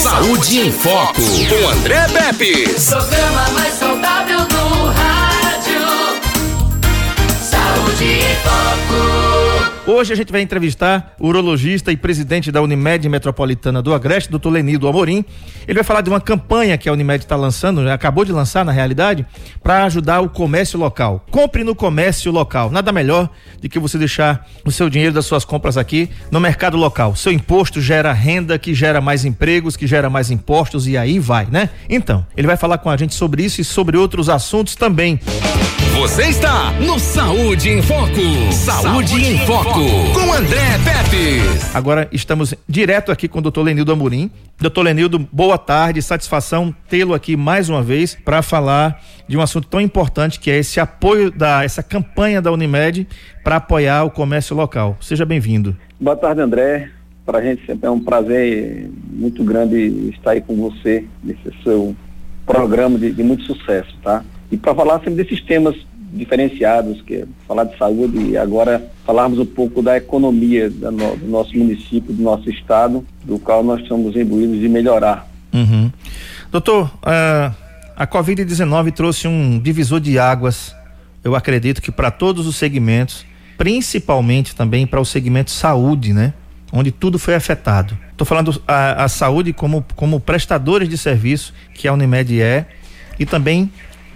Saúde em Foco, com André Pepe. Programa mais saudável Hoje a gente vai entrevistar o urologista e presidente da Unimed Metropolitana do Agreste, doutor Lenido Amorim. Ele vai falar de uma campanha que a Unimed está lançando, né? acabou de lançar na realidade, para ajudar o comércio local. Compre no comércio local. Nada melhor do que você deixar o seu dinheiro das suas compras aqui no mercado local. Seu imposto gera renda, que gera mais empregos, que gera mais impostos e aí vai, né? Então, ele vai falar com a gente sobre isso e sobre outros assuntos também. Você está no Saúde em Foco. Saúde, em Foco, com André Pepe. Agora estamos direto aqui com o doutor Lenildo Amorim. Doutor Lenildo, boa tarde, satisfação tê-lo aqui mais uma vez para falar de um assunto tão importante que é esse apoio da essa campanha da Unimed para apoiar o comércio local. Seja bem-vindo. Boa tarde, André. Para a gente sempre é um prazer muito grande estar aí com você nesse seu programa de, de muito sucesso, tá? E para falar sempre desses temas diferenciados, que é falar de saúde e agora falarmos um pouco da economia do nosso município, do nosso estado, do qual nós estamos imbuídos de melhorar. Uhum. Doutor, uh, a Covid-19 trouxe um divisor de águas, eu acredito que para todos os segmentos, principalmente também para o segmento saúde, né? Onde tudo foi afetado. Estou falando a, a saúde como, como prestadores de serviço que a Unimed é e também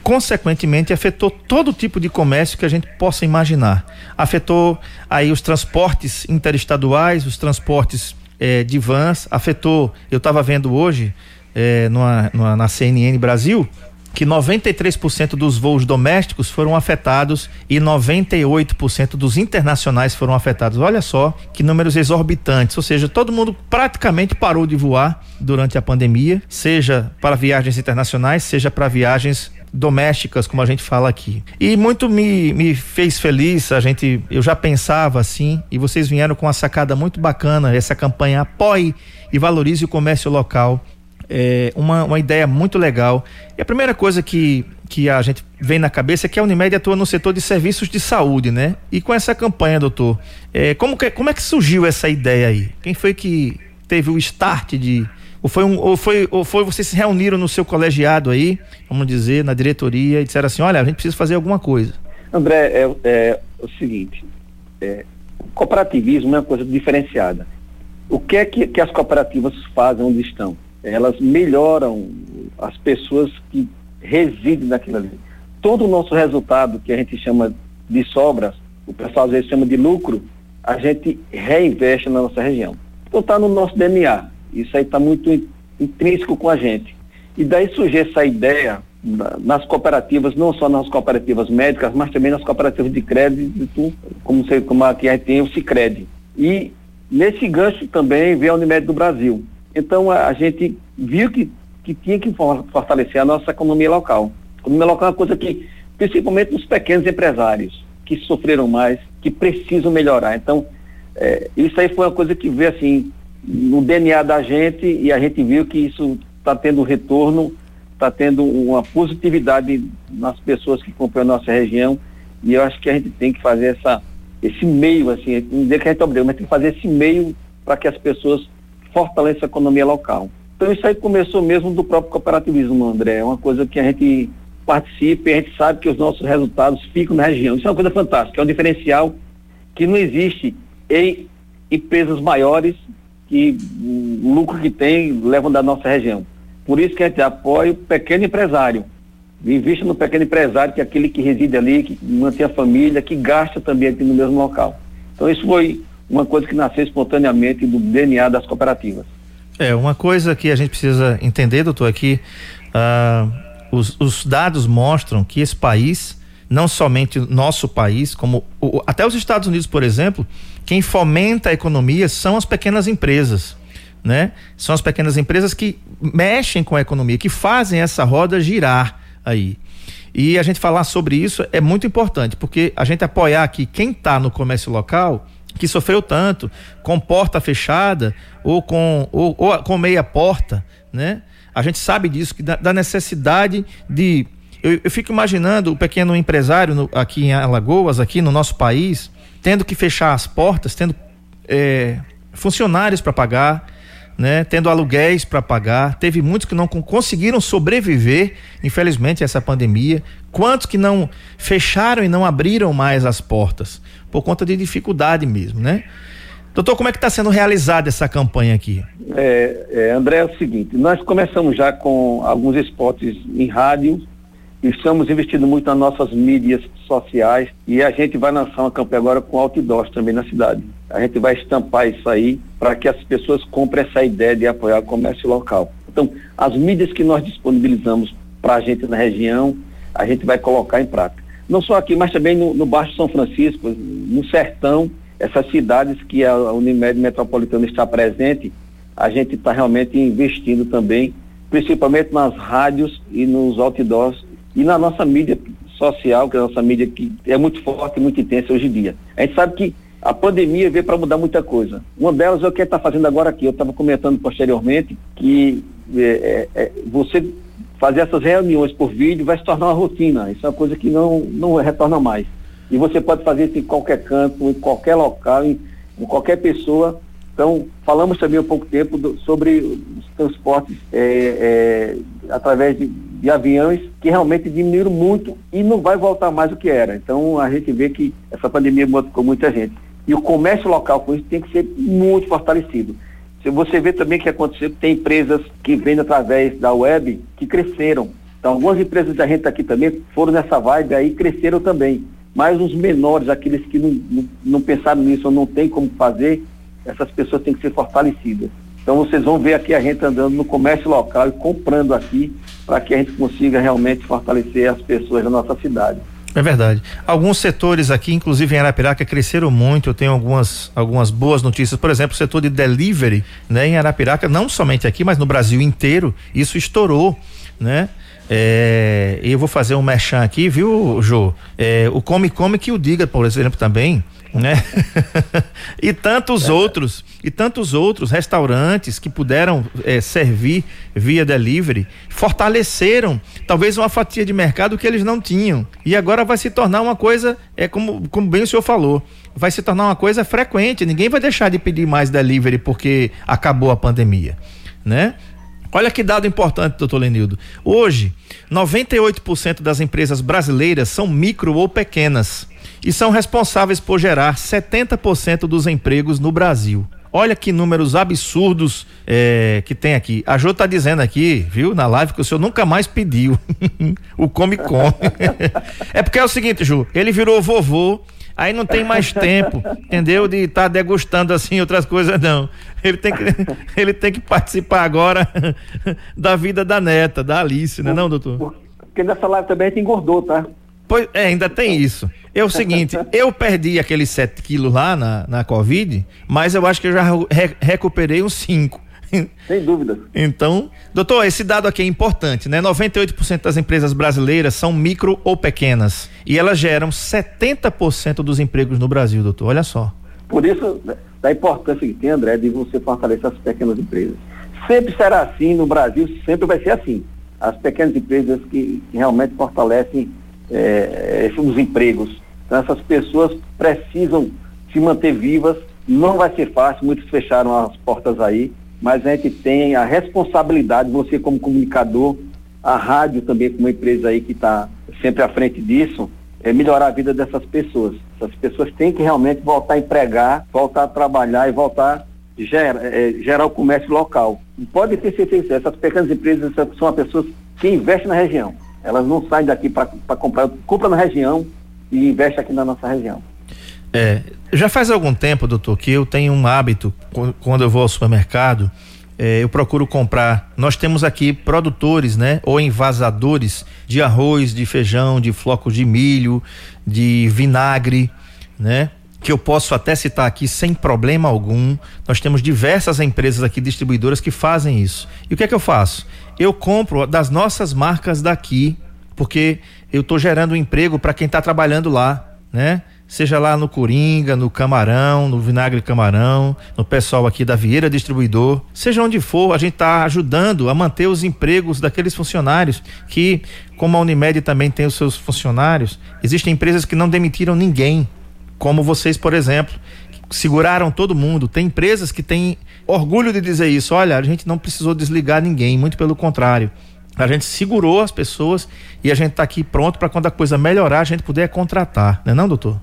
consequentemente afetou todo tipo de comércio que a gente possa imaginar. Afetou aí os transportes interestaduais, os transportes eh, de vans, afetou, eu estava vendo hoje eh, numa, numa, na CNN Brasil que 93% dos voos domésticos foram afetados e 98% dos internacionais foram afetados. Olha só que números exorbitantes, ou seja, todo mundo praticamente parou de voar durante a pandemia, seja para viagens internacionais, seja para viagens domésticas, como a gente fala aqui. E muito me, me fez feliz, a gente, eu já pensava assim, e vocês vieram com uma sacada muito bacana, essa campanha apoie e valorize o comércio local. É uma, uma ideia muito legal. E a primeira coisa que, que a gente vem na cabeça é que a Unimed atua no setor de serviços de saúde, né? E com essa campanha, doutor, é, como, que, como é que surgiu essa ideia aí? Quem foi que teve o start de, ou foi, um, ou foi, ou foi vocês se reuniram no seu colegiado aí, vamos dizer, na diretoria e disseram assim, olha, a gente precisa fazer alguma coisa. André, é, é o seguinte, é, o cooperativismo é uma coisa diferenciada. O que é que, que as cooperativas fazem onde estão? Elas melhoram as pessoas que residem naquilo ali. Todo o nosso resultado, que a gente chama de sobras, o pessoal às vezes chama de lucro, a gente reinveste na nossa região. Então está no nosso DNA. Isso aí está muito intrínseco com a gente. E daí surgiu essa ideia nas cooperativas, não só nas cooperativas médicas, mas também nas cooperativas de crédito, como, você, como aqui a gente tem o Cicred. E nesse gancho também veio a Unimed do Brasil. Então a, a gente viu que, que tinha que fortalecer a nossa economia local. A economia local é uma coisa que, principalmente os pequenos empresários, que sofreram mais, que precisam melhorar. Então, é, isso aí foi uma coisa que veio assim, no DNA da gente e a gente viu que isso está tendo retorno, está tendo uma positividade nas pessoas que compram a nossa região e eu acho que a gente tem que fazer essa, esse meio, assim, não dizer que a gente obrigado, mas tem que fazer esse meio para que as pessoas fortaleçam a economia local. Então isso aí começou mesmo do próprio cooperativismo, André, é uma coisa que a gente participa e a gente sabe que os nossos resultados ficam na região. Isso é uma coisa fantástica, é um diferencial que não existe em empresas maiores que o lucro que tem levam da nossa região. Por isso que a gente apoia o pequeno empresário. Invista no pequeno empresário, que é aquele que reside ali, que mantém a família, que gasta também aqui no mesmo local. Então isso foi uma coisa que nasceu espontaneamente do DNA das cooperativas. É, uma coisa que a gente precisa entender, doutor, aqui, uh, os, os dados mostram que esse país, não somente nosso país, como o, até os Estados Unidos, por exemplo, quem fomenta a economia são as pequenas empresas. Né? São as pequenas empresas que mexem com a economia, que fazem essa roda girar aí. E a gente falar sobre isso é muito importante, porque a gente apoiar aqui quem está no comércio local, que sofreu tanto, com porta fechada ou com, ou, ou com meia porta, né? A gente sabe disso, que da, da necessidade de. Eu, eu, fico imaginando o pequeno empresário no, aqui em Alagoas, aqui no nosso país, tendo que fechar as portas, tendo é, funcionários para pagar, né, tendo aluguéis para pagar, teve muitos que não conseguiram sobreviver, infelizmente, a essa pandemia. Quantos que não fecharam e não abriram mais as portas por conta de dificuldade mesmo, né? Doutor, como é que está sendo realizada essa campanha aqui? É, é, André, é o seguinte, nós começamos já com alguns spots em rádio, estamos investindo muito nas nossas mídias sociais e a gente vai lançar uma campanha agora com outdoors também na cidade. A gente vai estampar isso aí para que as pessoas comprem essa ideia de apoiar o comércio local. Então, as mídias que nós disponibilizamos para a gente na região, a gente vai colocar em prática. Não só aqui, mas também no, no Baixo São Francisco, no Sertão, essas cidades que a Unimed Metropolitana está presente, a gente está realmente investindo também, principalmente nas rádios e nos outdoors e na nossa mídia social, que é a nossa mídia que é muito forte muito intensa hoje em dia. A gente sabe que a pandemia veio para mudar muita coisa. Uma delas é o que está fazendo agora aqui. Eu estava comentando posteriormente que é, é, é, você fazer essas reuniões por vídeo vai se tornar uma rotina. Isso é uma coisa que não, não retorna mais. E você pode fazer isso em qualquer canto, em qualquer local, em, em qualquer pessoa. Então, falamos também há pouco tempo do, sobre os transportes é, é, através de, de, aviões que realmente diminuíram muito e não vai voltar mais o que era. Então, a gente vê que essa pandemia modificou muita gente. E o comércio local com isso tem que ser muito fortalecido. Se você vê também que aconteceu, tem empresas que vendem através da web que cresceram. Então, algumas empresas da gente aqui também foram nessa vibe aí cresceram também mas os menores, aqueles que não, não, não pensaram nisso ou não tem como fazer, essas pessoas têm que ser fortalecidas. Então vocês vão ver aqui a gente andando no comércio local e comprando aqui para que a gente consiga realmente fortalecer as pessoas da nossa cidade. É verdade. Alguns setores aqui, inclusive em Arapiraca, cresceram muito. Eu tenho algumas, algumas boas notícias. Por exemplo, o setor de delivery, né, em Arapiraca, não somente aqui, mas no Brasil inteiro, isso estourou, né? É, eu vou fazer um merchan aqui, viu, Jô? É, o Come Come que o diga, por exemplo, também, né? e tantos é. outros, e tantos outros restaurantes que puderam é, servir via delivery, fortaleceram talvez uma fatia de mercado que eles não tinham. E agora vai se tornar uma coisa, é como, como bem o senhor falou, vai se tornar uma coisa frequente. Ninguém vai deixar de pedir mais delivery porque acabou a pandemia, né? Olha que dado importante, doutor Lenildo. Hoje, 98% das empresas brasileiras são micro ou pequenas e são responsáveis por gerar 70% dos empregos no Brasil. Olha que números absurdos é, que tem aqui. A Jô está dizendo aqui, viu, na live, que o senhor nunca mais pediu o Come Come. é porque é o seguinte, Ju, ele virou vovô Aí não tem mais tempo, entendeu? De estar tá degustando assim outras coisas, não. Ele tem que, ele tem que participar agora da vida da neta, da Alice, né, não, doutor? Porque nessa live também a gente engordou, tá? Pois, é, ainda tem isso. É o seguinte, eu perdi aqueles 7 quilos lá na, na Covid, mas eu acho que eu já re recuperei uns 5. Sem dúvida. Então, doutor, esse dado aqui é importante, né? 98% das empresas brasileiras são micro ou pequenas e elas geram 70% dos empregos no Brasil, doutor. Olha só. Por isso, da importância que tem, André, de você fortalecer as pequenas empresas. Sempre será assim no Brasil, sempre vai ser assim. As pequenas empresas que, que realmente fortalecem é, os empregos. Então, essas pessoas precisam se manter vivas. Não vai ser fácil, muitos fecharam as portas aí, mas a gente tem a responsabilidade, você como comunicador, a rádio também como empresa aí que está sempre à frente disso, é melhorar a vida dessas pessoas. Essas pessoas têm que realmente voltar a empregar, voltar a trabalhar e voltar a é, gerar o comércio local. Pode ter certeza, essas pequenas empresas são as pessoas que investem na região. Elas não saem daqui para comprar, compram na região e investem aqui na nossa região. É, já faz algum tempo, doutor, que eu tenho um hábito, quando eu vou ao supermercado, é, eu procuro comprar. Nós temos aqui produtores, né? Ou envasadores de arroz, de feijão, de flocos de milho, de vinagre, né? Que eu posso até citar aqui sem problema algum. Nós temos diversas empresas aqui, distribuidoras, que fazem isso. E o que é que eu faço? Eu compro das nossas marcas daqui, porque eu estou gerando emprego para quem está trabalhando lá, né? Seja lá no Coringa, no Camarão, no Vinagre Camarão, no pessoal aqui da Vieira Distribuidor, seja onde for, a gente está ajudando a manter os empregos daqueles funcionários que, como a Unimed também tem os seus funcionários, existem empresas que não demitiram ninguém, como vocês, por exemplo, seguraram todo mundo. Tem empresas que têm orgulho de dizer isso. Olha, a gente não precisou desligar ninguém, muito pelo contrário. A gente segurou as pessoas e a gente está aqui pronto para quando a coisa melhorar, a gente puder contratar, não é não, doutor?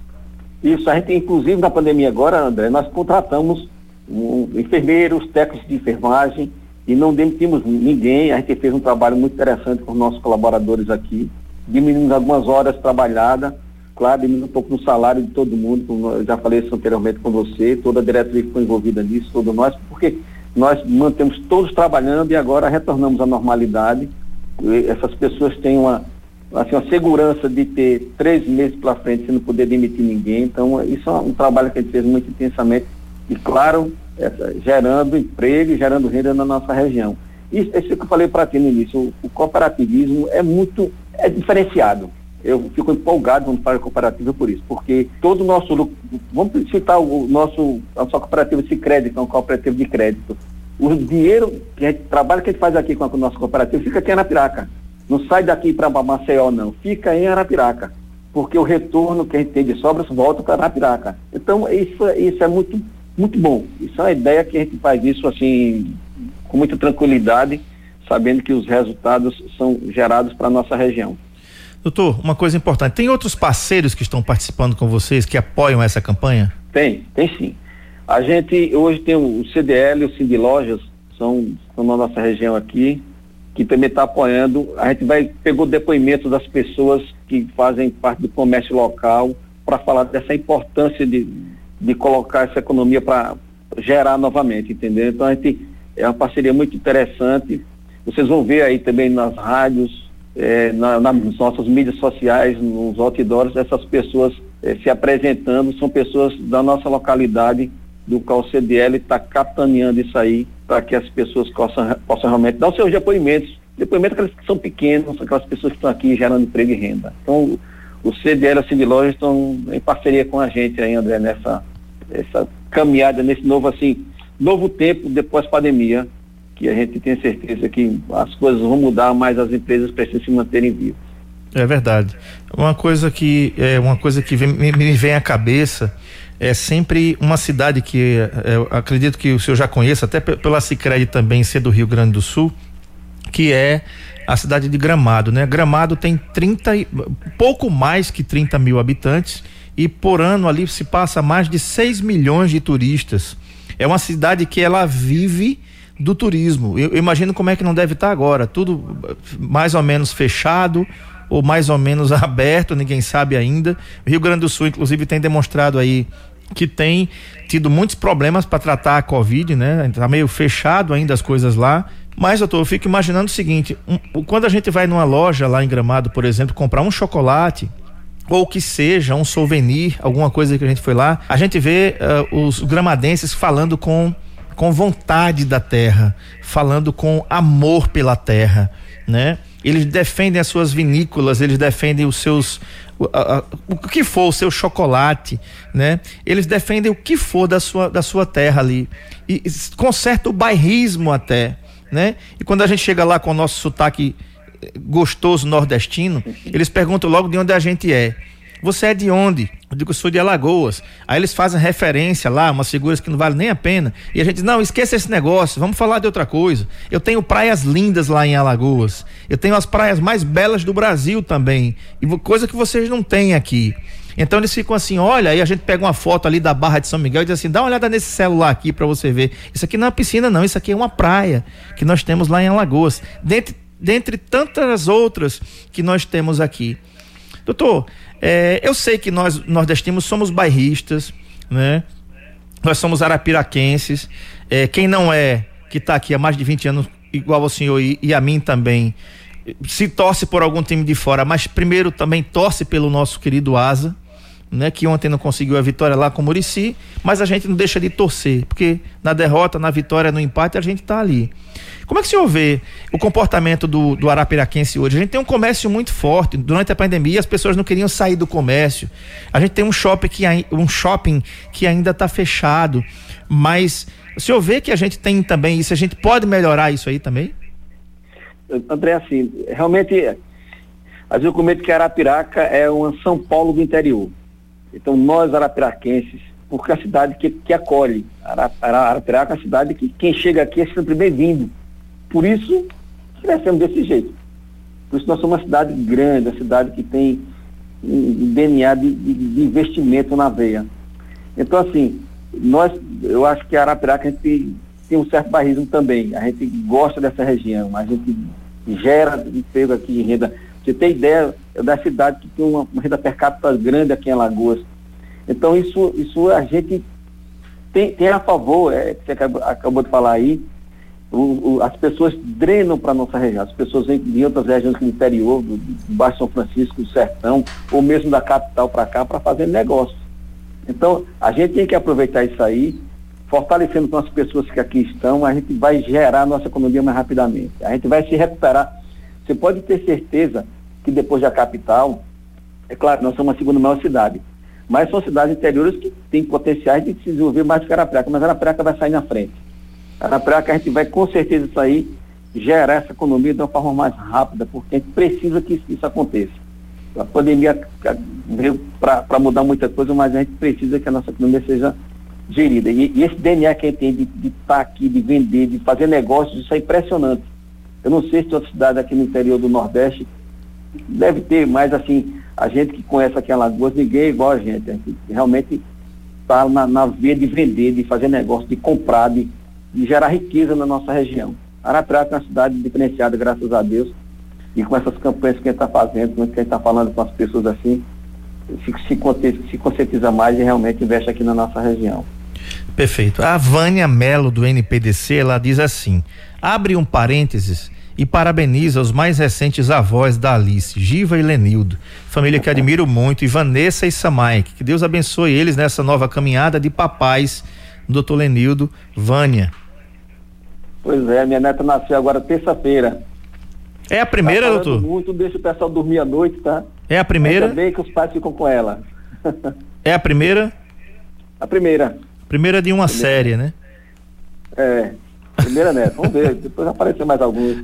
Isso, a gente, inclusive na pandemia agora, André, nós contratamos um, enfermeiros, técnicos de enfermagem e não demitimos ninguém. A gente fez um trabalho muito interessante com os nossos colaboradores aqui, diminuindo algumas horas trabalhadas, claro, diminuindo um pouco no salário de todo mundo, como eu já falei isso anteriormente com você, toda a diretoria ficou envolvida nisso, todos nós, porque nós mantemos todos trabalhando e agora retornamos à normalidade. Essas pessoas têm uma, assim, uma segurança de ter três meses pela frente sem não poder demitir ninguém. Então, isso é um trabalho que a gente fez muito intensamente e, claro, gerando emprego e gerando renda na nossa região. Isso, isso que eu falei para ti no início, o, o, cooperativismo é muito, é diferenciado. Eu fico empolgado quando falo cooperativa por isso, porque todo o nosso lucro, vamos citar o nosso, a nossa cooperativa de crédito, é uma cooperativa de crédito. O dinheiro que a gente, trabalho que a gente faz aqui com a, com a nossa cooperativa fica aqui em Arapiraca. Não sai daqui para Maceió, não. Fica em Arapiraca. Porque o retorno que a gente tem de sobras volta para Arapiraca. Então, isso, isso é muito muito bom. Isso é uma ideia que a gente faz isso assim com muita tranquilidade, sabendo que os resultados são gerados para a nossa região. Doutor, uma coisa importante, tem outros parceiros que estão participando com vocês que apoiam essa campanha? Tem, tem sim. A gente hoje tem o CDL, o Cindy Lojas, são, são na nossa região aqui, que também está apoiando. A gente vai pegou depoimento das pessoas que fazem parte do comércio local para falar dessa importância de, de colocar essa economia para gerar novamente, entendeu? Então a gente é uma parceria muito interessante. Vocês vão ver aí também nas rádios, é, na, nas nossas mídias sociais, nos outdoors, essas pessoas é, se apresentando, são pessoas da nossa localidade, do qual o CDL está capitaneando isso aí, para que as pessoas possam, possam realmente dar os seus depoimentos. Depoimentos que são pequenos, aquelas pessoas que estão aqui gerando emprego e renda. Então, o CDL e a Lojas estão em parceria com a gente aí, André, nessa, essa caminhada nesse novo assim, novo tempo depois pandemia, que a gente tem certeza que as coisas vão mudar, mas as empresas precisam se manterem vivas. É verdade. Uma coisa que é uma coisa que vem, me, me, vem à cabeça é sempre uma cidade que é, acredito que o senhor já conheça, até pela Sicredi também ser do Rio Grande do Sul, que é a cidade de Gramado, né? Gramado tem 30 pouco mais que 30 mil habitantes e por ano ali se passa mais de 6 milhões de turistas. É uma cidade que ela vive do turismo. Eu, eu imagino como é que não deve estar agora, tudo mais ou menos fechado ou mais ou menos aberto, ninguém sabe ainda. O Rio Grande do Sul, inclusive, tem demonstrado aí que tem tido muitos problemas para tratar a Covid, né? Tá meio fechado ainda as coisas lá. Mas, doutor, eu fico imaginando o seguinte: um, quando a gente vai numa loja lá em Gramado, por exemplo, comprar um chocolate, ou que seja um souvenir, alguma coisa que a gente foi lá, a gente vê uh, os gramadenses falando com com vontade da terra, falando com amor pela terra, né? Eles defendem as suas vinícolas, eles defendem os seus uh, uh, o que for o seu chocolate, né? Eles defendem o que for da sua da sua terra ali e, e com certo bairrismo até, né? E quando a gente chega lá com o nosso sotaque gostoso nordestino, eles perguntam logo de onde a gente é. Você é de onde? Eu digo, sou de Alagoas. Aí eles fazem referência lá, umas figuras que não valem nem a pena. E a gente diz, não, esqueça esse negócio, vamos falar de outra coisa. Eu tenho praias lindas lá em Alagoas. Eu tenho as praias mais belas do Brasil também. E coisa que vocês não têm aqui. Então eles ficam assim, olha, aí a gente pega uma foto ali da Barra de São Miguel e diz assim, dá uma olhada nesse celular aqui para você ver. Isso aqui não é piscina não, isso aqui é uma praia que nós temos lá em Alagoas. Dentre dentre tantas outras que nós temos aqui. Doutor, é, eu sei que nós nordestinos somos bairristas, né? Nós somos arapiraquenses. É, quem não é, que está aqui há mais de 20 anos, igual ao senhor e, e a mim também, se torce por algum time de fora, mas primeiro também torce pelo nosso querido Asa, né, que ontem não conseguiu a vitória lá com o Murici, mas a gente não deixa de torcer, porque na derrota, na vitória, no empate, a gente está ali. Como é que o senhor vê o comportamento do, do Arapiraquense hoje? A gente tem um comércio muito forte. Durante a pandemia, as pessoas não queriam sair do comércio. A gente tem um shopping que, um shopping que ainda está fechado. Mas o senhor vê que a gente tem também isso? A gente pode melhorar isso aí também? André, assim, realmente, às vezes eu comento que Arapiraca é uma São Paulo do interior. Então, nós arapiraquenses porque é a cidade que, que acolhe. Arapiraca é a cidade que quem chega aqui é sempre bem-vindo. Por isso, crescemos desse jeito. Por isso nós somos uma cidade grande, uma cidade que tem um DNA de, de, de investimento na veia. Então, assim, nós, eu acho que Arapiraca a gente tem um certo barrismo também. A gente gosta dessa região, a gente gera emprego aqui renda. Você tem ideia é da cidade que tem uma, renda per capita grande aqui em Alagoas. Então isso, isso a gente tem, tem a favor, é, que você acabou, acabou de falar aí, o, o, as pessoas drenam para a nossa região, as pessoas vêm de outras regiões do interior, do, do Baixo São Francisco, do Sertão, ou mesmo da capital para cá, para fazer negócio. Então, a gente tem que aproveitar isso aí, fortalecendo com as pessoas que aqui estão, a gente vai gerar a nossa economia mais rapidamente. A gente vai se recuperar. Você pode ter certeza que depois da capital, é claro, nós somos a segunda maior cidade, mas são cidades interiores que têm potenciais de se desenvolver mais que Arapraca, mas Arapraca vai sair na frente. Arapraca a gente vai com certeza sair, gerar essa economia de uma forma mais rápida, porque a gente precisa que isso aconteça. A pandemia veio para mudar muita coisa, mas a gente precisa que a nossa economia seja gerida. E, e esse DNA que a gente tem de estar tá aqui, de vender, de fazer negócios, isso é impressionante. Eu não sei se outra cidade aqui no interior do Nordeste deve ter, mas assim, a gente que conhece aqui em Alagoas, ninguém é igual a gente. A gente realmente está na, na via de vender, de fazer negócio, de comprar, de, de gerar riqueza na nossa região. Arapiraca é uma cidade diferenciada, graças a Deus. E com essas campanhas que a gente está fazendo, com que a gente está falando com as pessoas assim, se, se, se conscientiza mais e realmente investe aqui na nossa região. Perfeito. A Vânia Melo do NPDC, ela diz assim: abre um parênteses e parabeniza os mais recentes avós da Alice, Giva e Lenildo, família que admiro muito, e Vanessa e Samaik. Que Deus abençoe eles nessa nova caminhada de papais, doutor Lenildo, Vânia. Pois é, minha neta nasceu agora terça-feira. É a primeira, tá doutor? Muito, deixa o pessoal dormir à noite, tá? É a primeira? Ainda bem que os pais ficam com ela. é a primeira? A primeira. Primeira de uma primeira. série, né? É. Primeira neta, vamos ver, depois aparecer mais alguns.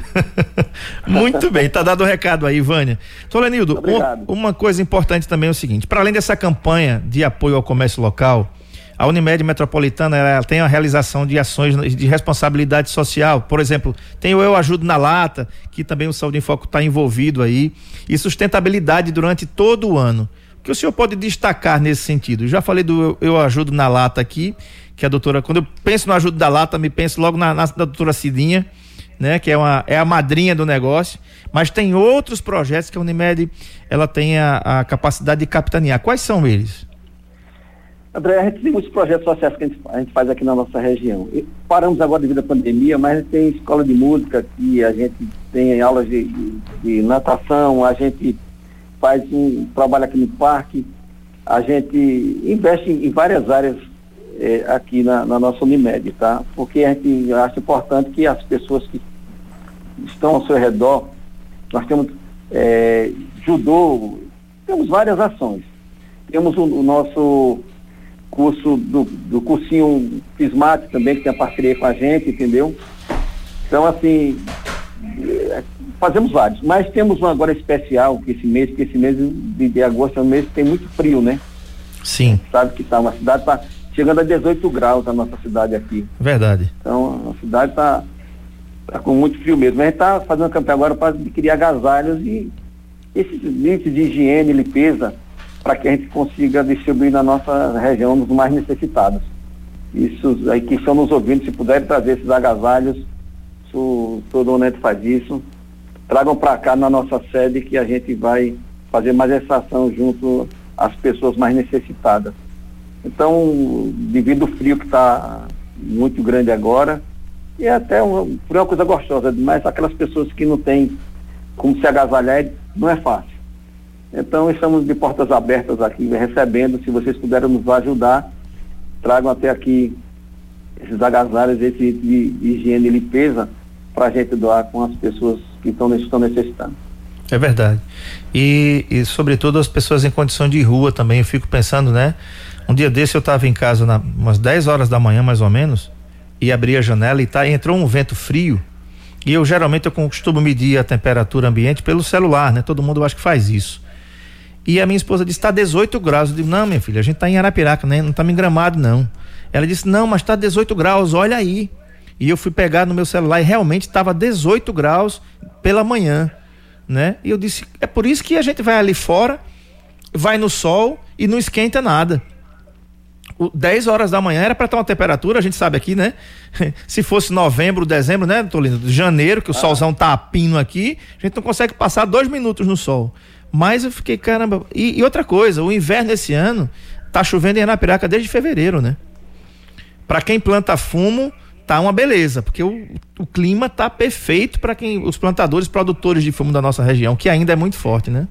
Muito bem, tá dado o recado aí, Vânia. Solenildo, um, uma coisa importante também é o seguinte, para além dessa campanha de apoio ao comércio local, a Unimed Metropolitana ela tem a realização de ações de responsabilidade social. Por exemplo, tem o Eu Ajudo na Lata, que também o Saúde em Foco está envolvido aí, e sustentabilidade durante todo o ano. O que o senhor pode destacar nesse sentido? Já falei do Eu Ajudo na Lata aqui, que a doutora, quando eu penso no Ajudo da Lata, me penso logo na, na da doutora Cidinha, né, que é, uma, é a madrinha do negócio, mas tem outros projetos que a Unimed ela tem a, a capacidade de capitanear. Quais são eles? André, a gente tem muitos projetos sociais que a gente, a gente faz aqui na nossa região. E paramos agora devido à pandemia, mas tem escola de música aqui, a gente tem aulas de, de natação, a gente faz um trabalho aqui no parque, a gente investe em, em várias áreas eh, aqui na, na, nossa Unimed, tá? Porque a gente acha importante que as pessoas que estão ao seu redor, nós temos eh, judô, temos várias ações. Temos o, o nosso curso do, do cursinho Fismate também, que tem a parceria com a gente, entendeu? Então, assim, é, fazemos vários. Mas temos um agora especial, que esse mês, que esse mês de, de agosto é um mês que tem muito frio, né? Sim. Sabe que tá uma cidade tá chegando a 18 graus a nossa cidade aqui. Verdade. Então a cidade tá, tá com muito frio mesmo. A gente tá fazendo campanha agora para adquirir agasalhos e esses itens de higiene e limpeza para que a gente consiga distribuir na nossa região nos mais necessitados. Isso aí que estão nos ouvindo, se puderem trazer esses agasalhos, o todo Neto faz isso, tragam para cá na nossa sede que a gente vai fazer mais essa ação junto às pessoas mais necessitadas. Então, devido ao frio que está muito grande agora, e é até uma, uma coisa gostosa, mas aquelas pessoas que não têm como se agasalhar, não é fácil. Então, estamos de portas abertas aqui, recebendo. Se vocês puderem nos ajudar, tragam até aqui esses agasalhos, esse de, de higiene e limpeza, para a gente doar com as pessoas que estão, estão necessitando. É verdade. E, e, sobretudo, as pessoas em condição de rua também. Eu fico pensando, né? Um dia desse eu estava em casa, na, umas 10 horas da manhã, mais ou menos, e abri a janela e tá, entrou um vento frio. E eu geralmente eu costumo medir a temperatura ambiente pelo celular, né? Todo mundo acho que faz isso. E a minha esposa disse: está 18 graus. Eu digo: não, minha filha, a gente está em Arapiraca, né? Não estamos em gramado, não. Ela disse: não, mas está 18 graus, olha aí. E eu fui pegar no meu celular e realmente estava 18 graus pela manhã, né? E eu disse: é por isso que a gente vai ali fora, vai no sol e não esquenta nada. O 10 horas da manhã era para estar uma temperatura, a gente sabe aqui, né? Se fosse novembro, dezembro, né, Tolino? Janeiro, que o ah. solzão tá a pino aqui, a gente não consegue passar dois minutos no sol. Mas eu fiquei, caramba. E, e outra coisa, o inverno esse ano tá chovendo em Anapiraca desde fevereiro, né? Para quem planta fumo, tá uma beleza, porque o, o clima tá perfeito para quem os plantadores, produtores de fumo da nossa região, que ainda é muito forte, né?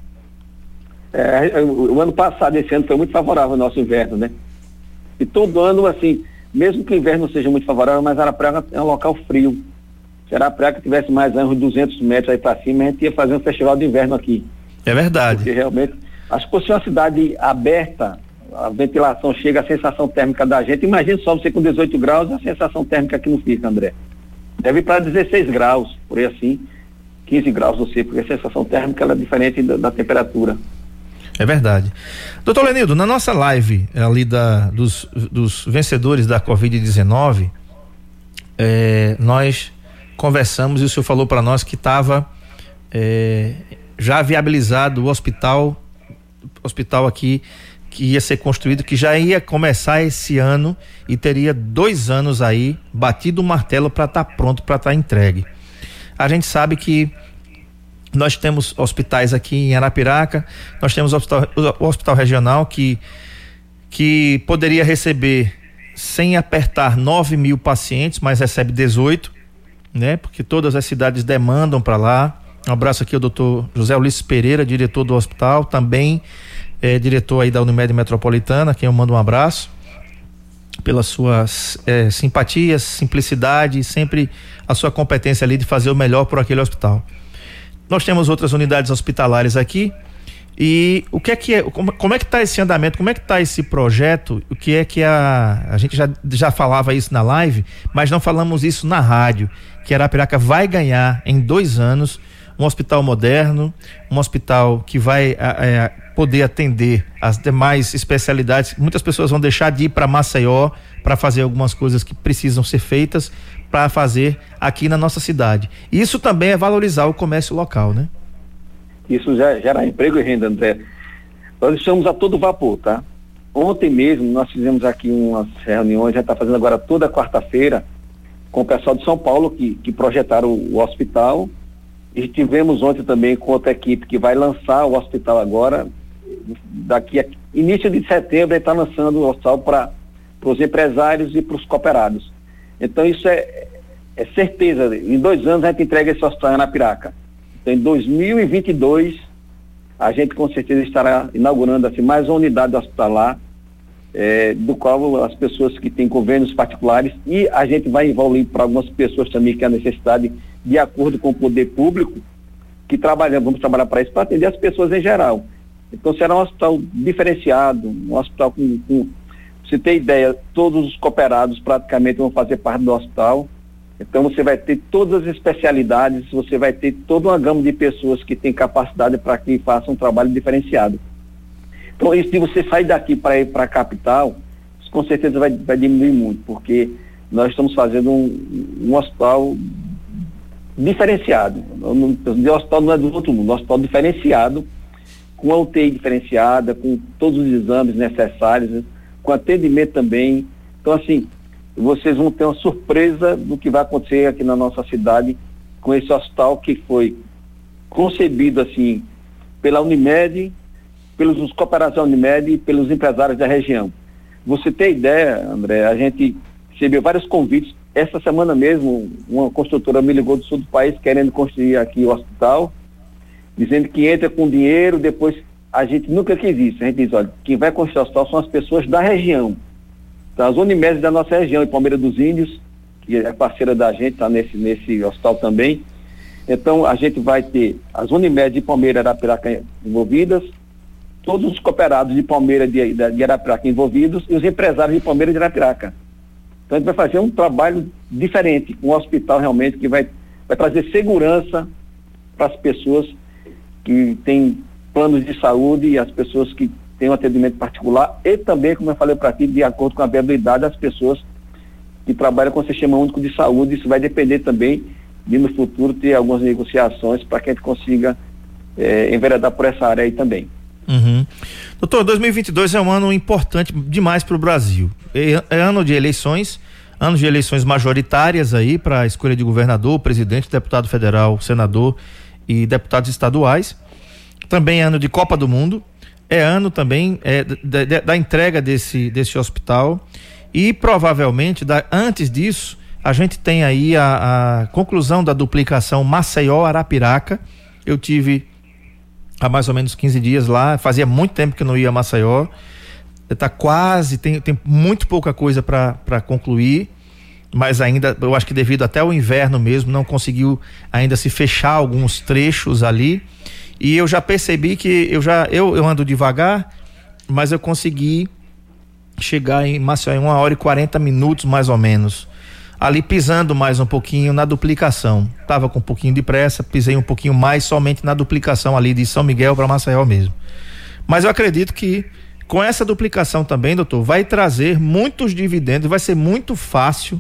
É, o, o ano passado, esse ano foi muito favorável ao nosso inverno, né? E todo ano, assim, mesmo que o inverno seja muito favorável, mas Arapiraca é um local frio. Se Arapiraca tivesse mais uns 200 metros aí para cima, a gente ia fazer um festival de inverno aqui. É verdade. Porque realmente, acho que fosse uma cidade aberta, a ventilação chega, a sensação térmica da gente. Imagina só você com 18 graus, a sensação térmica que não fica, André. Deve ir para 16 graus, por aí assim, 15 graus você, porque a sensação térmica é diferente da, da temperatura. É verdade. Doutor Lenildo, na nossa live ali da, dos, dos vencedores da Covid-19, é, nós conversamos e o senhor falou para nós que estava é, já viabilizado o hospital, hospital aqui que ia ser construído, que já ia começar esse ano e teria dois anos aí batido o martelo para estar tá pronto, para estar tá entregue. A gente sabe que nós temos hospitais aqui em Arapiraca, nós temos o hospital, o hospital regional que, que poderia receber sem apertar 9 mil pacientes, mas recebe 18, né? Porque todas as cidades demandam para lá. Um abraço aqui ao doutor José Ulisses Pereira, diretor do hospital, também é, diretor aí da Unimed Metropolitana, quem eu mando um abraço pela sua é, simpatia, simplicidade, sempre a sua competência ali de fazer o melhor por aquele hospital. Nós temos outras unidades hospitalares aqui. E o que é que é, como, como é que está esse andamento, como é que está esse projeto, o que é que a, a gente já, já falava isso na live, mas não falamos isso na rádio, que Arapiraca vai ganhar em dois anos um hospital moderno, um hospital que vai é, poder atender as demais especialidades. Muitas pessoas vão deixar de ir para Maceió para fazer algumas coisas que precisam ser feitas, para fazer aqui na nossa cidade. Isso também é valorizar o comércio local, né? Isso já gera emprego e renda, André. Nós estamos a todo vapor, tá? Ontem mesmo nós fizemos aqui umas reuniões, já está fazendo agora toda quarta-feira com o pessoal de São Paulo que, que projetaram o, o hospital. E tivemos ontem também com outra equipe que vai lançar o hospital agora. Daqui a início de setembro ele está lançando o hospital para os empresários e para os cooperados. Então isso é, é certeza. Em dois anos a gente entrega esse hospital na Piraca. Então em 2022 a gente com certeza estará inaugurando assim, mais uma unidade hospitalar, é, do qual as pessoas que têm convênios particulares e a gente vai envolver para algumas pessoas também que há necessidade, de acordo com o poder público, que trabalhamos, vamos trabalhar para isso, para atender as pessoas em geral. Então será um hospital diferenciado, um hospital com, com você ter ideia, todos os cooperados praticamente vão fazer parte do hospital. Então você vai ter todas as especialidades, você vai ter toda uma gama de pessoas que têm capacidade para que façam um trabalho diferenciado. Então, isso de você sair daqui para ir para a capital, com certeza vai, vai diminuir muito, porque nós estamos fazendo um, um hospital diferenciado. O hospital não é do outro mundo, um hospital diferenciado, com a UTI diferenciada, com todos os exames necessários com atendimento também. Então, assim, vocês vão ter uma surpresa do que vai acontecer aqui na nossa cidade com esse hospital que foi concebido, assim, pela Unimed, pelos cooperação Unimed e pelos empresários da região. Você tem ideia, André, a gente recebeu vários convites. Essa semana mesmo, uma construtora me ligou do sul do país querendo construir aqui o hospital, dizendo que entra com dinheiro, depois a gente nunca quis isso. A gente diz, olha, quem vai construir o hospital são as pessoas da região. Então, as Unimed da nossa região, em Palmeira dos Índios, que é parceira da gente, está nesse, nesse hospital também. Então, a gente vai ter as Unimed de Palmeira e Arapiraca envolvidas, todos os cooperados de Palmeira de, de Arapiraca envolvidos e os empresários de Palmeira de Arapiraca. Então, a gente vai fazer um trabalho diferente, um hospital realmente que vai, vai trazer segurança para as pessoas que têm planos de saúde e as pessoas que têm um atendimento particular e também, como eu falei para ti, de acordo com a viabilidade das pessoas que trabalham com o Sistema Único de Saúde. Isso vai depender também de no futuro ter algumas negociações para que a gente consiga é, enveredar por essa área aí também. Uhum. Doutor, 2022 é um ano importante demais para o Brasil. É, é, ano de eleições, ano de eleições majoritárias aí para a escolha de governador, presidente, deputado federal, senador e deputados estaduais. Também é ano de Copa do Mundo. É ano também é, da, da, da entrega desse, desse hospital. E provavelmente, da, antes disso, a gente tem aí a, a conclusão da duplicação Maceió-Arapiraca. Eu tive há mais ou menos 15 dias lá. Fazia muito tempo que não ia a Maceió. Está quase, tem, tem muito pouca coisa para concluir, mas ainda, eu acho que devido até o inverno mesmo, não conseguiu ainda se fechar alguns trechos ali. E eu já percebi que eu já eu, eu ando devagar, mas eu consegui chegar em Maceió em uma hora e 40 minutos mais ou menos ali pisando mais um pouquinho na duplicação. Tava com um pouquinho de pressa, pisei um pouquinho mais somente na duplicação ali de São Miguel para Maceió mesmo. Mas eu acredito que com essa duplicação também, doutor, vai trazer muitos dividendos, vai ser muito fácil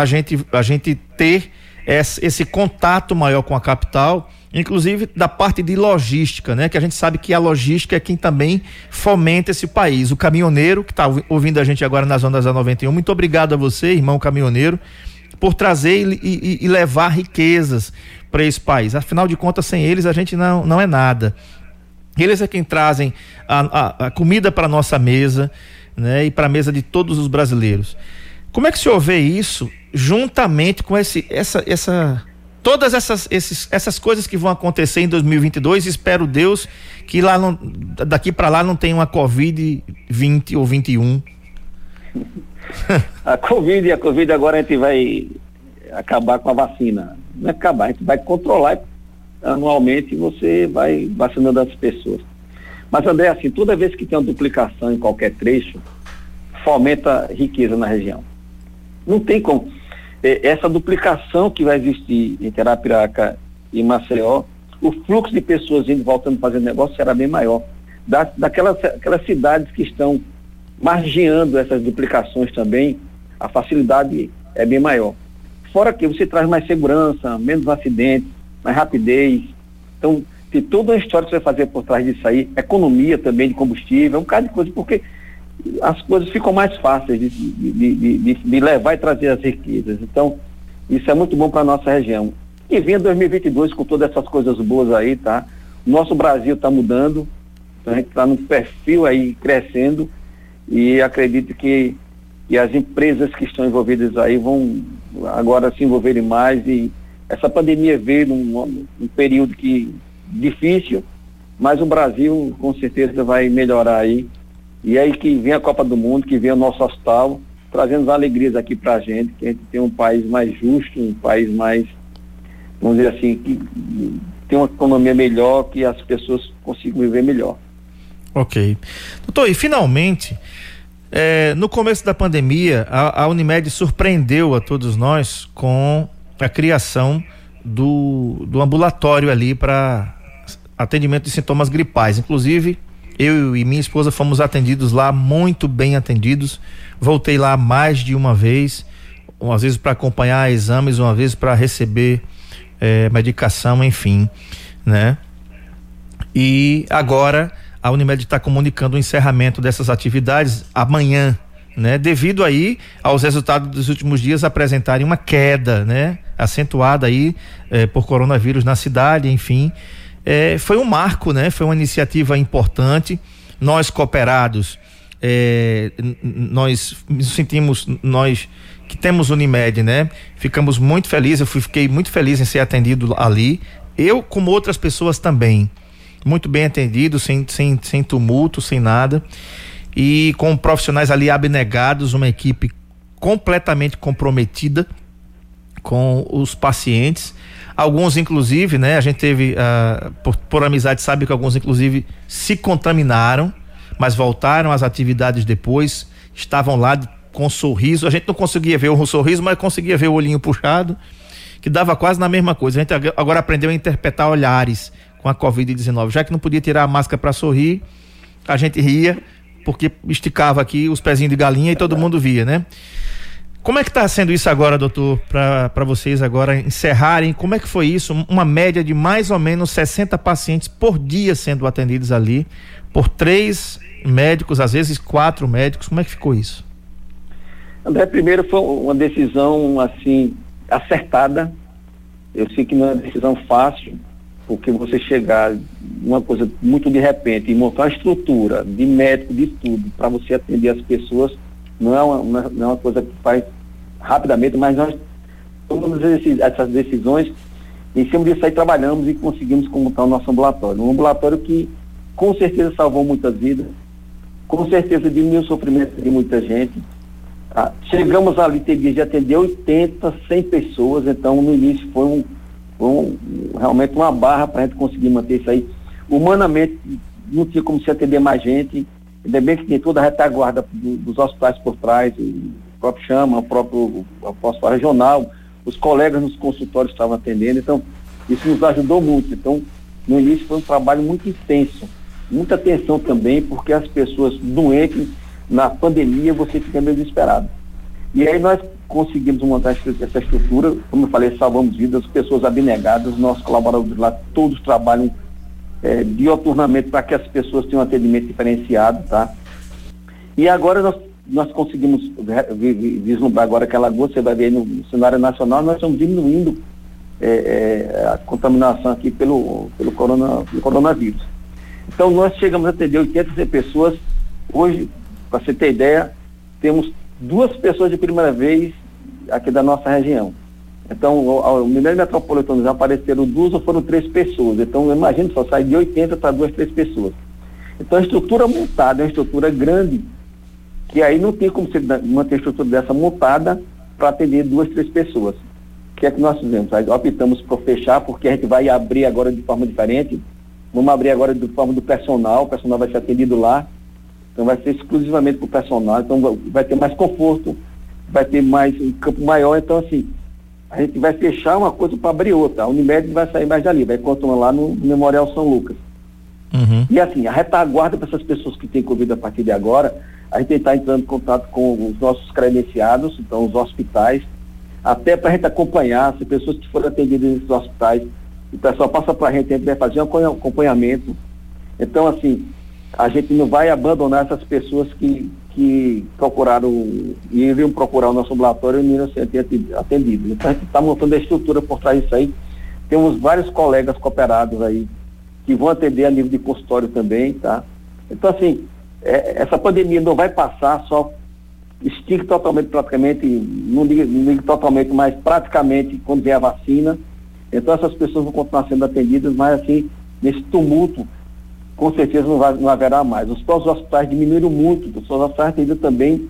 a gente a gente ter esse, esse contato maior com a capital inclusive da parte de logística, né? Que a gente sabe que a logística é quem também fomenta esse país. O caminhoneiro que está ouvindo a gente agora nas ondas da 91, muito obrigado a você, irmão caminhoneiro, por trazer e, e, e levar riquezas para esse país. Afinal de contas, sem eles a gente não, não é nada. Eles é quem trazem a, a, a comida para nossa mesa, né? E para a mesa de todos os brasileiros. Como é que o senhor vê isso juntamente com esse, essa, essa todas essas, esses, essas coisas que vão acontecer em 2022, espero Deus que lá não, daqui para lá não tenha uma Covid 20 ou 21. a Covid, a Covid agora a gente vai acabar com a vacina. Não é acabar, a gente vai controlar anualmente você vai vacinando as pessoas. Mas André, assim, toda vez que tem uma duplicação em qualquer trecho, fomenta riqueza na região. Não tem como essa duplicação que vai existir entre Arapiraca e Maceió, o fluxo de pessoas indo e voltando fazer negócio será bem maior. Da, daquelas aquelas cidades que estão margeando essas duplicações também, a facilidade é bem maior. Fora que você traz mais segurança, menos acidentes, mais rapidez. Então, tem toda uma história que você vai fazer por trás disso aí, economia também de combustível, um bocado de coisa, porque as coisas ficam mais fáceis de, de, de, de, levar e trazer as riquezas. Então, isso é muito bom para a nossa região. E vem 2022 com todas essas coisas boas aí, tá? Nosso Brasil está mudando, a gente está num perfil aí crescendo e acredito que, que as empresas que estão envolvidas aí vão agora se envolverem mais e essa pandemia veio num, num período que difícil, mas o Brasil com certeza vai melhorar aí e aí que vem a Copa do Mundo, que vem o nosso hospital, trazendo alegrias aqui para a gente, que a gente tem um país mais justo, um país mais, vamos dizer assim, que tem uma economia melhor, que as pessoas consigam viver melhor. Ok. Doutor, e finalmente, é, no começo da pandemia, a, a, Unimed surpreendeu a todos nós com a criação do, do ambulatório ali para atendimento de sintomas gripais. Inclusive, eu e minha esposa fomos atendidos lá, muito bem atendidos. Voltei lá mais de uma vez, às vezes para acompanhar exames, uma vez para receber é, medicação, enfim, né? E agora a Unimed está comunicando o encerramento dessas atividades amanhã, né? Devido aí aos resultados dos últimos dias apresentarem uma queda, né? Acentuada aí é, por coronavírus na cidade, enfim é, foi um marco, né? Foi uma iniciativa importante. Nós cooperados, é, nós nos sentimos, nós que temos Unimed, né? Ficamos muito felizes, eu fui, fiquei muito feliz em ser atendido ali. Eu, como outras pessoas também, muito bem atendido, sem, sem, sem tumulto, sem nada. E com profissionais ali abnegados, uma equipe completamente comprometida com os pacientes Alguns, inclusive, né? A gente teve, uh, por, por amizade, sabe que alguns, inclusive, se contaminaram, mas voltaram às atividades depois, estavam lá com sorriso. A gente não conseguia ver o sorriso, mas conseguia ver o olhinho puxado, que dava quase na mesma coisa. A gente agora aprendeu a interpretar olhares com a Covid-19. Já que não podia tirar a máscara para sorrir, a gente ria, porque esticava aqui os pezinhos de galinha e todo mundo via, né? Como é que está sendo isso agora, doutor, para vocês agora encerrarem? Como é que foi isso? Uma média de mais ou menos 60 pacientes por dia sendo atendidos ali, por três médicos, às vezes quatro médicos. Como é que ficou isso? André, primeiro foi uma decisão assim acertada. Eu sei que não é uma decisão fácil, porque você chegar uma coisa muito de repente e montar uma estrutura de médico, de tudo, para você atender as pessoas, não é uma, não é uma coisa que faz rapidamente, mas nós tomamos essas decisões em cima disso aí trabalhamos e conseguimos montar o nosso ambulatório. Um ambulatório que com certeza salvou muitas vidas, com certeza diminuiu o sofrimento de muita gente. Tá? Chegamos ali, ter dia de atender 80, 100 pessoas, então no início foi, um, foi um, realmente uma barra para a gente conseguir manter isso aí. Humanamente, não tinha como se atender mais gente, ainda bem que tem toda a retaguarda do, dos hospitais por trás, o próprio Chama, o próprio hospital regional, os colegas nos consultórios estavam atendendo, então isso nos ajudou muito. Então, no início foi um trabalho muito intenso, muita atenção também, porque as pessoas doentes, na pandemia, você fica meio desesperado. E aí nós conseguimos montar essa estrutura, como eu falei, salvamos vidas, pessoas abnegadas, nossos colaboradores lá todos trabalham é, dioturnamente para que as pessoas tenham um atendimento diferenciado, tá? E agora nós, nós conseguimos vislumbrar agora que Alagoas, você vai ver no cenário nacional, nós estamos diminuindo é, é, a contaminação aqui pelo, pelo, corona, pelo coronavírus. Então nós chegamos a atender 80 pessoas. Hoje, para você ter ideia, temos duas pessoas de primeira vez aqui da nossa região. Então, o Mineiro Metropolitano já apareceram duas ou foram três pessoas. Então, imagine só, sai de 80 para duas, três pessoas. Então, a estrutura montada é uma estrutura grande, que aí não tem como você manter a estrutura dessa montada para atender duas, três pessoas. O que é que nós fizemos? Aí optamos por fechar, porque a gente vai abrir agora de forma diferente. Vamos abrir agora de forma do personal, o personal vai ser atendido lá. Então vai ser exclusivamente para o personal, então vai ter mais conforto, vai ter mais um campo maior, então assim, a gente vai fechar uma coisa para abrir outra. A Unimed vai sair mais dali, vai continuar lá no Memorial São Lucas. Uhum. E assim, a retaguarda para essas pessoas que têm Covid a partir de agora, a gente está entrando em contato com os nossos credenciados, então os hospitais, até para a gente acompanhar, se pessoas que foram atendidas nesses hospitais, o pessoal passa para a gente, a gente vai fazer um acompanhamento. Então, assim, a gente não vai abandonar essas pessoas que, que procuraram e iriam procurar o nosso ambulatório e não iriam ser atendidos. Então, a gente está montando a estrutura por trás disso aí. Temos vários colegas cooperados aí que vão atender a nível de consultório também, tá? Então, assim, é, essa pandemia não vai passar só extingue totalmente, praticamente, não digo, não totalmente, mas praticamente quando vier a vacina. Então essas pessoas vão continuar sendo atendidas, mas assim, nesse tumulto, com certeza não, vai, não haverá mais. Os próprios hospitais diminuíram muito, os hospitais atendendo também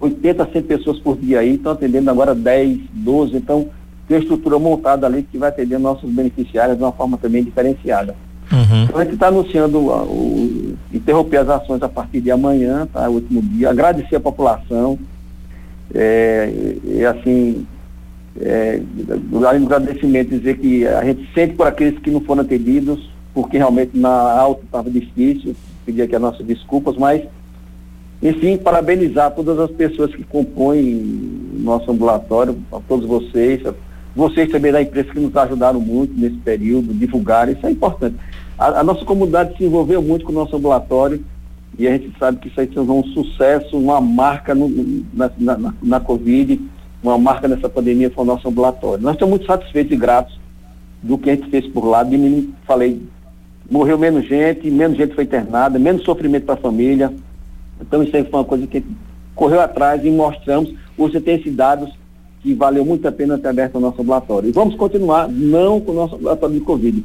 80, 100 pessoas por dia aí, estão atendendo agora 10, 12, então tem uma estrutura montada ali que vai atender nossos beneficiários de uma forma também diferenciada. Uhum. Então a gente está anunciando o, o, interromper as ações a partir de amanhã, tá? O último dia, agradecer a população. É, e assim, é, do agradecimento, dizer que a gente sente por aqueles que não foram atendidos, porque realmente na alta estava difícil, pedir aqui as nossas desculpas, mas enfim, parabenizar todas as pessoas que compõem nosso ambulatório, a todos vocês, vocês também da imprensa que nos ajudaram muito nesse período, divulgar, isso é importante. A, a, nossa comunidade se envolveu muito com o nosso ambulatório e a gente sabe que isso aí foi um sucesso, uma marca no, na, na, na, Covid, uma marca nessa pandemia foi o nosso ambulatório. Nós estamos muito satisfeitos e gratos do que a gente fez por lá. De mim, falei, morreu menos gente, menos gente foi internada, menos sofrimento para a família. Então isso aí foi uma coisa que a gente correu atrás e mostramos. Hoje tem esses dados que valeu muito a pena ter aberto o nosso ambulatório. E vamos continuar, não com o nosso ambulatório de Covid,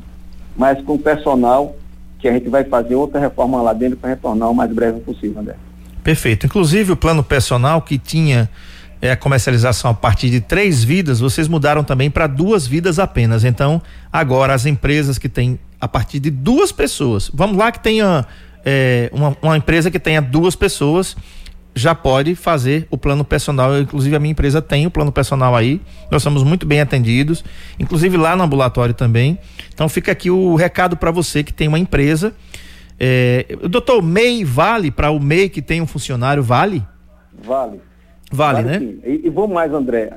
mas com o personal, que a gente vai fazer outra reforma lá dentro para retornar o mais breve possível, André. Perfeito. Inclusive o plano personal que tinha é, a comercialização a partir de três vidas, vocês mudaram também para duas vidas apenas. Então, agora as empresas que têm a partir de duas pessoas, vamos lá que tenha é, uma, uma empresa que tenha duas pessoas já pode fazer o plano personal. Inclusive, a minha empresa tem o plano personal aí. Nós somos muito bem atendidos, inclusive lá no ambulatório também. Então, fica aqui o recado para você que tem uma empresa. É, doutor, MEI vale para o MEI que tem um funcionário? Vale? Vale. Vale, vale né? Sim. E, e vou mais, André.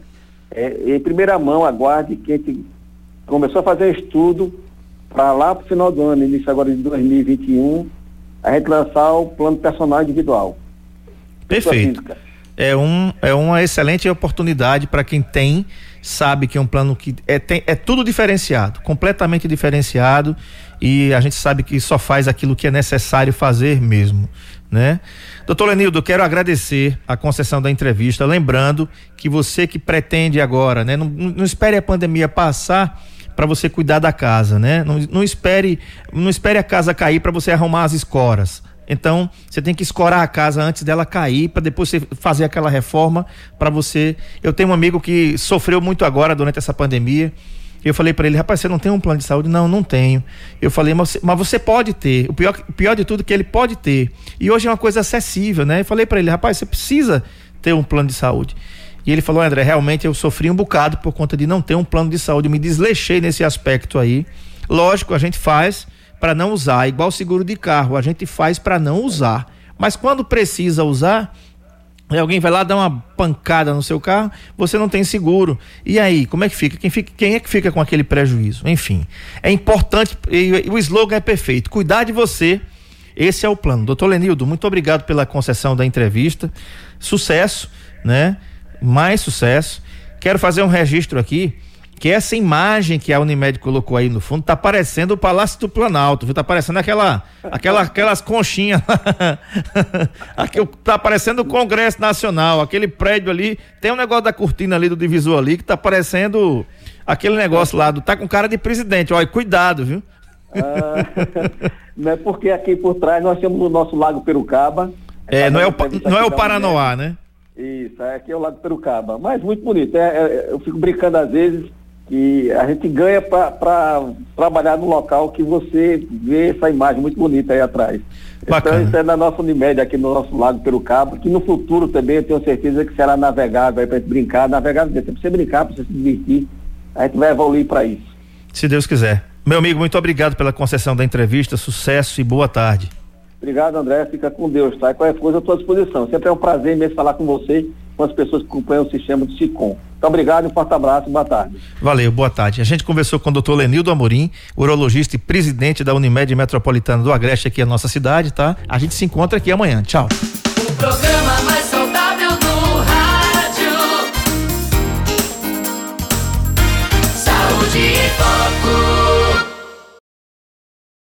É, em primeira mão, aguarde que a gente começou a fazer estudo para lá para o final do ano, início agora de 2021, a gente lançar o plano personal individual. Perfeito. É, um, é uma excelente oportunidade para quem tem, sabe que é um plano que é, tem, é tudo diferenciado, completamente diferenciado e a gente sabe que só faz aquilo que é necessário fazer mesmo, né? Doutor Lenildo, quero agradecer a concessão da entrevista, lembrando que você que pretende agora, né? Não, não espere a pandemia passar para você cuidar da casa, né? Não, não espere, não espere a casa cair para você arrumar as escoras. Então, você tem que escorar a casa antes dela cair, para depois você fazer aquela reforma para você. Eu tenho um amigo que sofreu muito agora durante essa pandemia. Eu falei para ele, rapaz, você não tem um plano de saúde? Não, não tenho. Eu falei, mas você, mas você pode ter. O pior, o pior de tudo é que ele pode ter. E hoje é uma coisa acessível, né? Eu falei para ele, rapaz, você precisa ter um plano de saúde. E ele falou, André, realmente eu sofri um bocado por conta de não ter um plano de saúde. Eu me desleixei nesse aspecto aí. Lógico, a gente faz para não usar, igual seguro de carro, a gente faz para não usar. Mas quando precisa usar, alguém vai lá dar uma pancada no seu carro, você não tem seguro. E aí, como é que fica? Quem, fica, quem é que fica com aquele prejuízo? Enfim, é importante, e, o slogan é perfeito: cuidar de você. Esse é o plano. Doutor Lenildo, muito obrigado pela concessão da entrevista. Sucesso, né? Mais sucesso. Quero fazer um registro aqui que essa imagem que a Unimed colocou aí no fundo tá parecendo o Palácio do Planalto, viu? Tá parecendo aquela, aquela aquelas conchinhas. Aqui, tá parecendo o Congresso Nacional, aquele prédio ali, tem um negócio da cortina ali do divisor ali que tá parecendo aquele negócio lá, do, tá com cara de presidente. Olha, cuidado, viu? Ah, não é porque aqui por trás nós temos o nosso Lago Perucaba. É, não é o, não é o Paranoá, né? Isso, aqui é o Lago Perucaba. Mas muito bonito. É, é, eu fico brincando às vezes que a gente ganha para trabalhar no local que você vê essa imagem muito bonita aí atrás. Então, Bacana. Então isso é na nossa Unimed, aqui no nosso Lago Perucaba, que no futuro também eu tenho certeza que será navegável aí para gente brincar, navegável para você brincar, para você se divertir, a gente vai evoluir para isso. Se Deus quiser. Meu amigo, muito obrigado pela concessão da entrevista, sucesso e boa tarde. Obrigado, André. Fica com Deus, tá? Qualquer coisa, à disposição. Sempre é um prazer mesmo falar com você, com as pessoas que acompanham o sistema do SICOM. Muito obrigado, um forte abraço, boa tarde. Valeu, boa tarde. A gente conversou com o doutor Lenildo Amorim, urologista e presidente da Unimed Metropolitana do Agreste aqui na nossa cidade, tá? A gente se encontra aqui amanhã. Tchau.